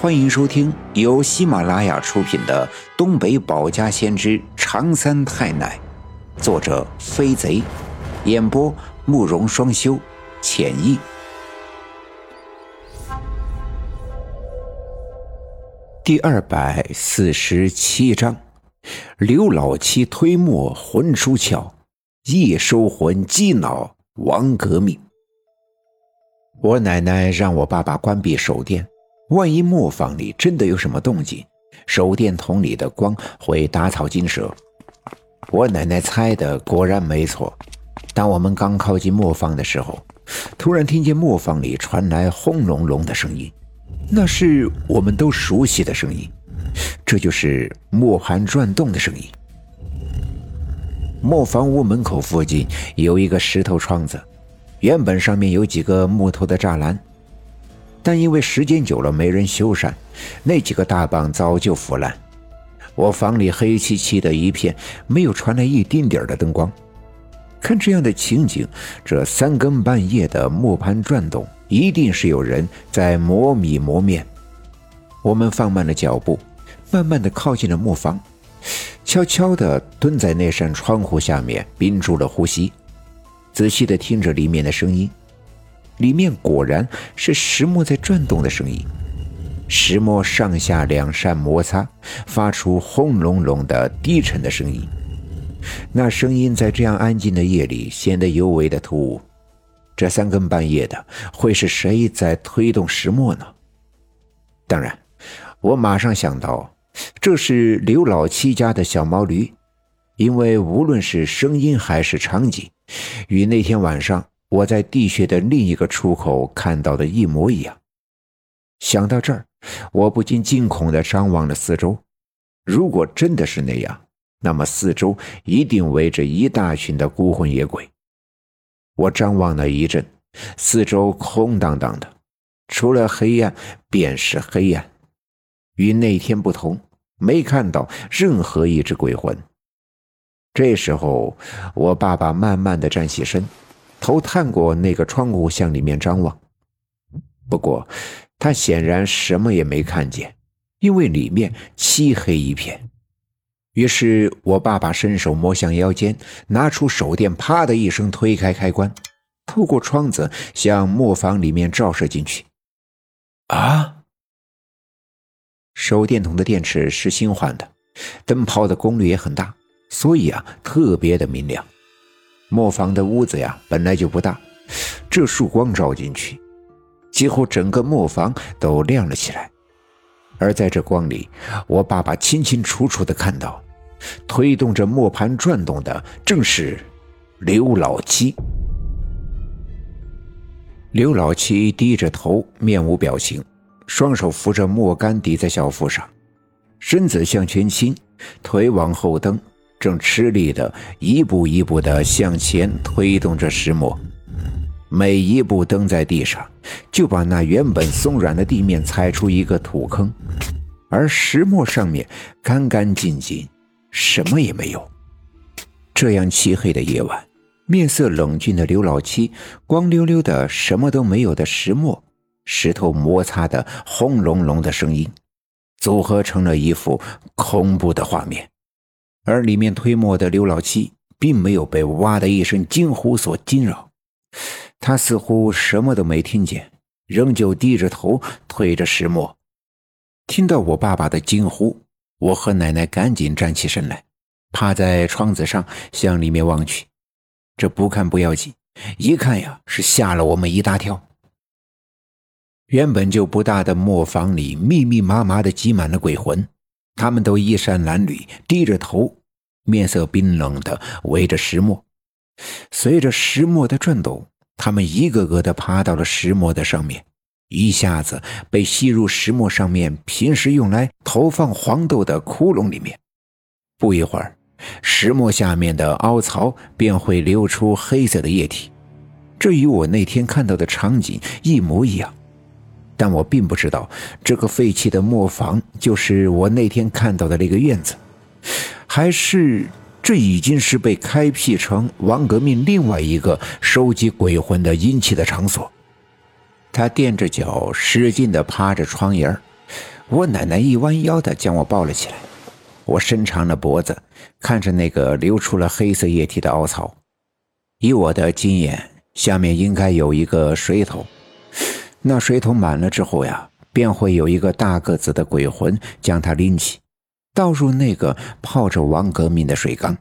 欢迎收听由喜马拉雅出品的《东北保家先知长三太奶》，作者飞贼，演播慕容双修，浅意。第二百四十七章：刘老七推磨魂出窍，一收魂鸡脑亡革命。我奶奶让我爸爸关闭手电，万一磨坊里真的有什么动静，手电筒里的光会打草惊蛇。我奶奶猜的果然没错。当我们刚靠近磨坊的时候，突然听见磨坊里传来轰隆隆的声音，那是我们都熟悉的声音，这就是磨盘转动的声音。磨坊屋门口附近有一个石头窗子。原本上面有几个木头的栅栏，但因为时间久了没人修缮，那几个大棒早就腐烂。我房里黑漆漆的一片，没有传来一丁点的灯光。看这样的情景，这三更半夜的磨盘转动，一定是有人在磨米磨面。我们放慢了脚步，慢慢的靠近了磨坊，悄悄的蹲在那扇窗户下面，屏住了呼吸。仔细的听着里面的声音，里面果然是石磨在转动的声音，石磨上下两扇摩擦，发出轰隆隆的低沉的声音。那声音在这样安静的夜里显得尤为的突兀。这三更半夜的，会是谁在推动石磨呢？当然，我马上想到，这是刘老七家的小毛驴，因为无论是声音还是场景。与那天晚上我在地穴的另一个出口看到的一模一样。想到这儿，我不禁惊恐地张望了四周。如果真的是那样，那么四周一定围着一大群的孤魂野鬼。我张望了一阵，四周空荡荡的，除了黑暗便是黑暗。与那天不同，没看到任何一只鬼魂。这时候，我爸爸慢慢的站起身，头探过那个窗户向里面张望。不过，他显然什么也没看见，因为里面漆黑一片。于是我爸爸伸手摸向腰间，拿出手电，啪的一声推开开关，透过窗子向磨坊里面照射进去。啊！手电筒的电池是新换的，灯泡的功率也很大。所以啊，特别的明亮。磨坊的屋子呀，本来就不大，这束光照进去，几乎整个磨坊都亮了起来。而在这光里，我爸爸清清楚楚的看到，推动着磨盘转动的正是刘老七。刘老七低着头，面无表情，双手扶着磨杆抵在小腹上，身子向前倾，腿往后蹬。正吃力的一步一步的向前推动着石磨，每一步蹬在地上，就把那原本松软的地面踩出一个土坑，而石磨上面干干净净，什么也没有。这样漆黑的夜晚，面色冷峻的刘老七，光溜溜的什么都没有的石磨，石头摩擦的轰隆隆的声音，组合成了一幅恐怖的画面。而里面推磨的刘老七并没有被“哇”的一声惊呼所惊扰，他似乎什么都没听见，仍旧低着头推着石磨。听到我爸爸的惊呼，我和奶奶赶紧站起身来，趴在窗子上向里面望去。这不看不要紧，一看呀，是吓了我们一大跳。原本就不大的磨坊里，密密麻麻的挤满了鬼魂，他们都衣衫褴褛，低着头。面色冰冷的围着石磨，随着石磨的转动，他们一个个的爬到了石磨的上面，一下子被吸入石磨上面平时用来投放黄豆的窟窿里面。不一会儿，石磨下面的凹槽便会流出黑色的液体，这与我那天看到的场景一模一样。但我并不知道，这个废弃的磨坊就是我那天看到的那个院子。还是这已经是被开辟成王革命另外一个收集鬼魂的阴气的场所。他垫着脚，使劲地趴着窗沿我奶奶一弯腰的将我抱了起来。我伸长了脖子，看着那个流出了黑色液体的凹槽。以我的经验，下面应该有一个水桶。那水桶满了之后呀，便会有一个大个子的鬼魂将它拎起，倒入那个泡着王革命的水缸。